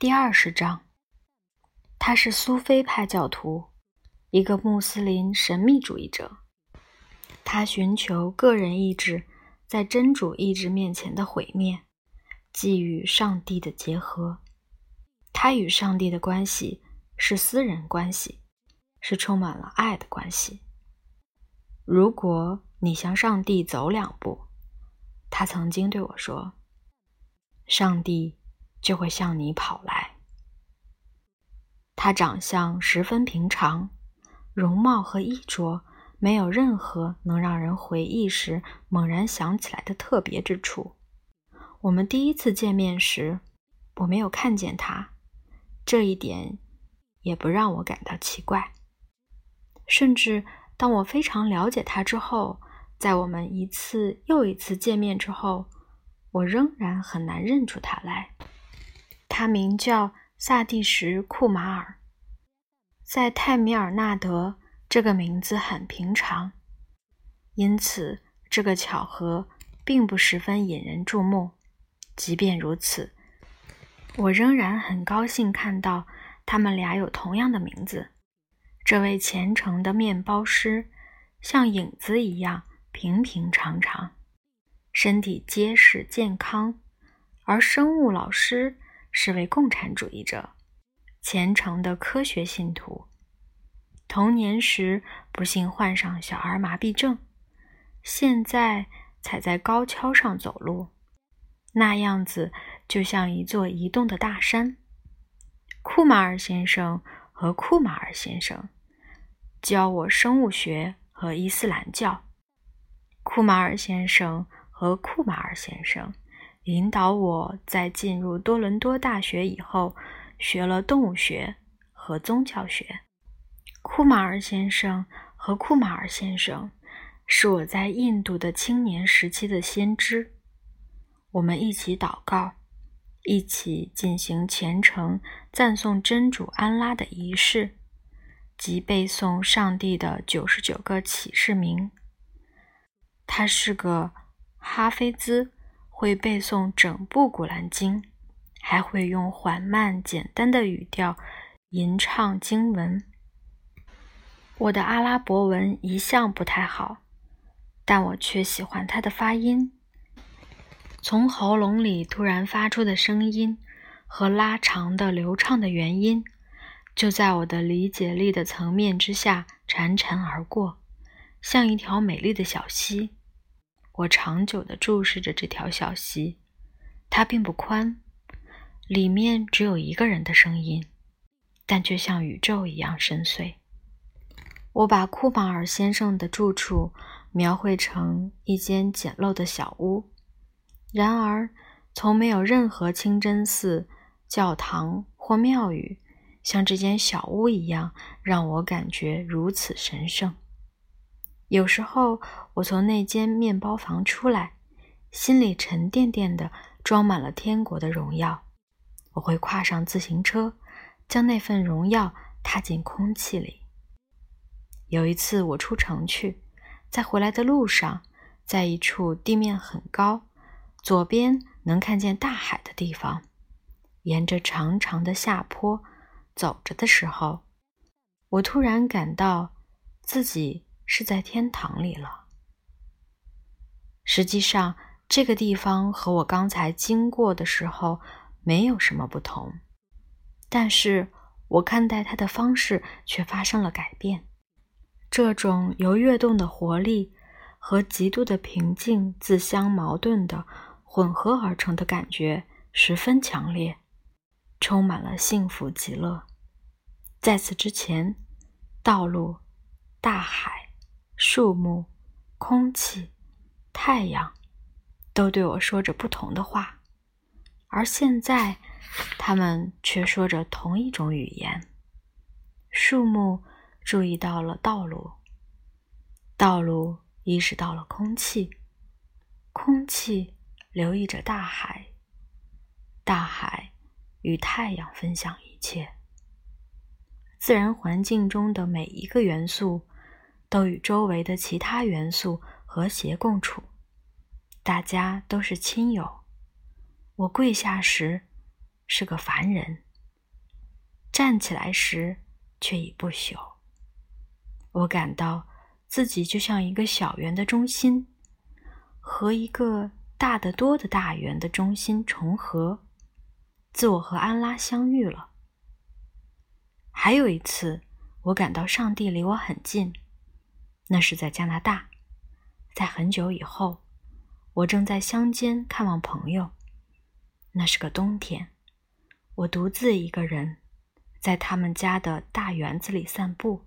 第二十章，他是苏菲派教徒，一个穆斯林神秘主义者。他寻求个人意志在真主意志面前的毁灭，即与上帝的结合。他与上帝的关系是私人关系，是充满了爱的关系。如果你向上帝走两步，他曾经对我说，上帝。就会向你跑来。他长相十分平常，容貌和衣着没有任何能让人回忆时猛然想起来的特别之处。我们第一次见面时，我没有看见他，这一点也不让我感到奇怪。甚至当我非常了解他之后，在我们一次又一次见面之后，我仍然很难认出他来。他名叫萨蒂什·库马尔，在泰米尔纳德，这个名字很平常，因此这个巧合并不十分引人注目。即便如此，我仍然很高兴看到他们俩有同样的名字。这位虔诚的面包师像影子一样平平常常，身体结实健康，而生物老师。是位共产主义者，虔诚的科学信徒。童年时不幸患上小儿麻痹症，现在踩在高跷上走路，那样子就像一座移动的大山。库马尔先生和库马尔先生教我生物学和伊斯兰教。库马尔先生和库马尔先生。引导我在进入多伦多大学以后，学了动物学和宗教学。库马尔先生和库马尔先生是我在印度的青年时期的先知。我们一起祷告，一起进行虔诚赞颂真主安拉的仪式，即背诵上帝的九十九个启示名。他是个哈菲兹。会背诵整部《古兰经》，还会用缓慢简单的语调吟唱经文。我的阿拉伯文一向不太好，但我却喜欢它的发音。从喉咙里突然发出的声音和拉长的流畅的元音，就在我的理解力的层面之下潺潺而过，像一条美丽的小溪。我长久地注视着这条小溪，它并不宽，里面只有一个人的声音，但却像宇宙一样深邃。我把库马尔先生的住处描绘成一间简陋的小屋，然而从没有任何清真寺、教堂或庙宇像这间小屋一样让我感觉如此神圣。有时候，我从那间面包房出来，心里沉甸甸的，装满了天国的荣耀。我会跨上自行车，将那份荣耀踏进空气里。有一次，我出城去，在回来的路上，在一处地面很高、左边能看见大海的地方，沿着长长的下坡走着的时候，我突然感到自己。是在天堂里了。实际上，这个地方和我刚才经过的时候没有什么不同，但是我看待它的方式却发生了改变。这种由跃动的活力和极度的平静自相矛盾的混合而成的感觉十分强烈，充满了幸福极乐。在此之前，道路、大海。树木、空气、太阳，都对我说着不同的话，而现在，他们却说着同一种语言。树木注意到了道路，道路意识到了空气，空气留意着大海，大海与太阳分享一切。自然环境中的每一个元素。都与周围的其他元素和谐共处，大家都是亲友。我跪下时是个凡人，站起来时却已不朽。我感到自己就像一个小圆的中心，和一个大得多的大圆的中心重合。自我和安拉相遇了。还有一次，我感到上帝离我很近，那是在加拿大，在很久以后，我正在乡间看望朋友。那是个冬天，我独自一个人在他们家的大园子里散步，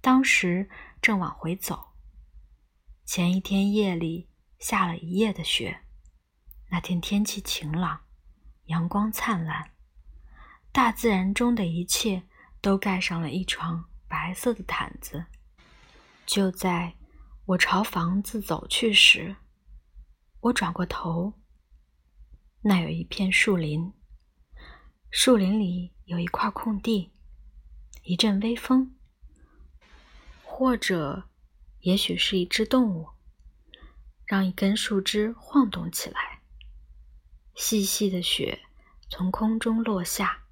当时正往回走。前一天夜里下了一夜的雪，那天天气晴朗。阳光灿烂，大自然中的一切都盖上了一床白色的毯子。就在我朝房子走去时，我转过头，那有一片树林，树林里有一块空地，一阵微风，或者也许是一只动物，让一根树枝晃动起来。细细的雪从空中落下，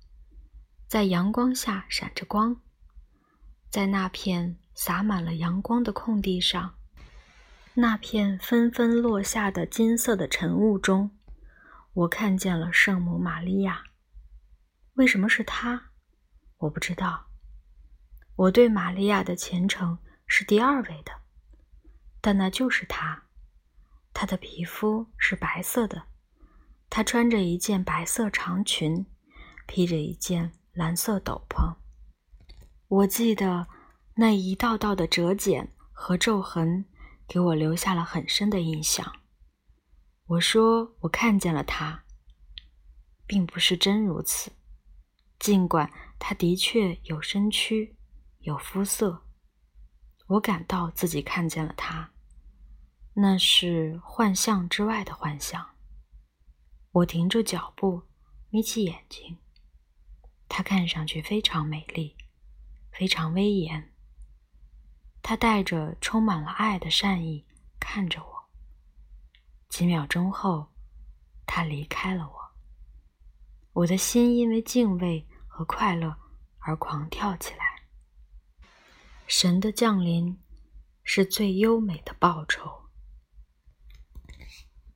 在阳光下闪着光。在那片洒满了阳光的空地上，那片纷纷落下的金色的晨雾中，我看见了圣母玛利亚。为什么是她？我不知道。我对玛利亚的虔诚是第二位的，但那就是她。她的皮肤是白色的。她穿着一件白色长裙，披着一件蓝色斗篷。我记得那一道道的折剪和皱痕，给我留下了很深的印象。我说我看见了他，并不是真如此，尽管他的确有身躯，有肤色。我感到自己看见了他，那是幻象之外的幻象。我停住脚步，眯起眼睛。他看上去非常美丽，非常威严。他带着充满了爱的善意看着我。几秒钟后，他离开了我。我的心因为敬畏和快乐而狂跳起来。神的降临是最优美的报酬。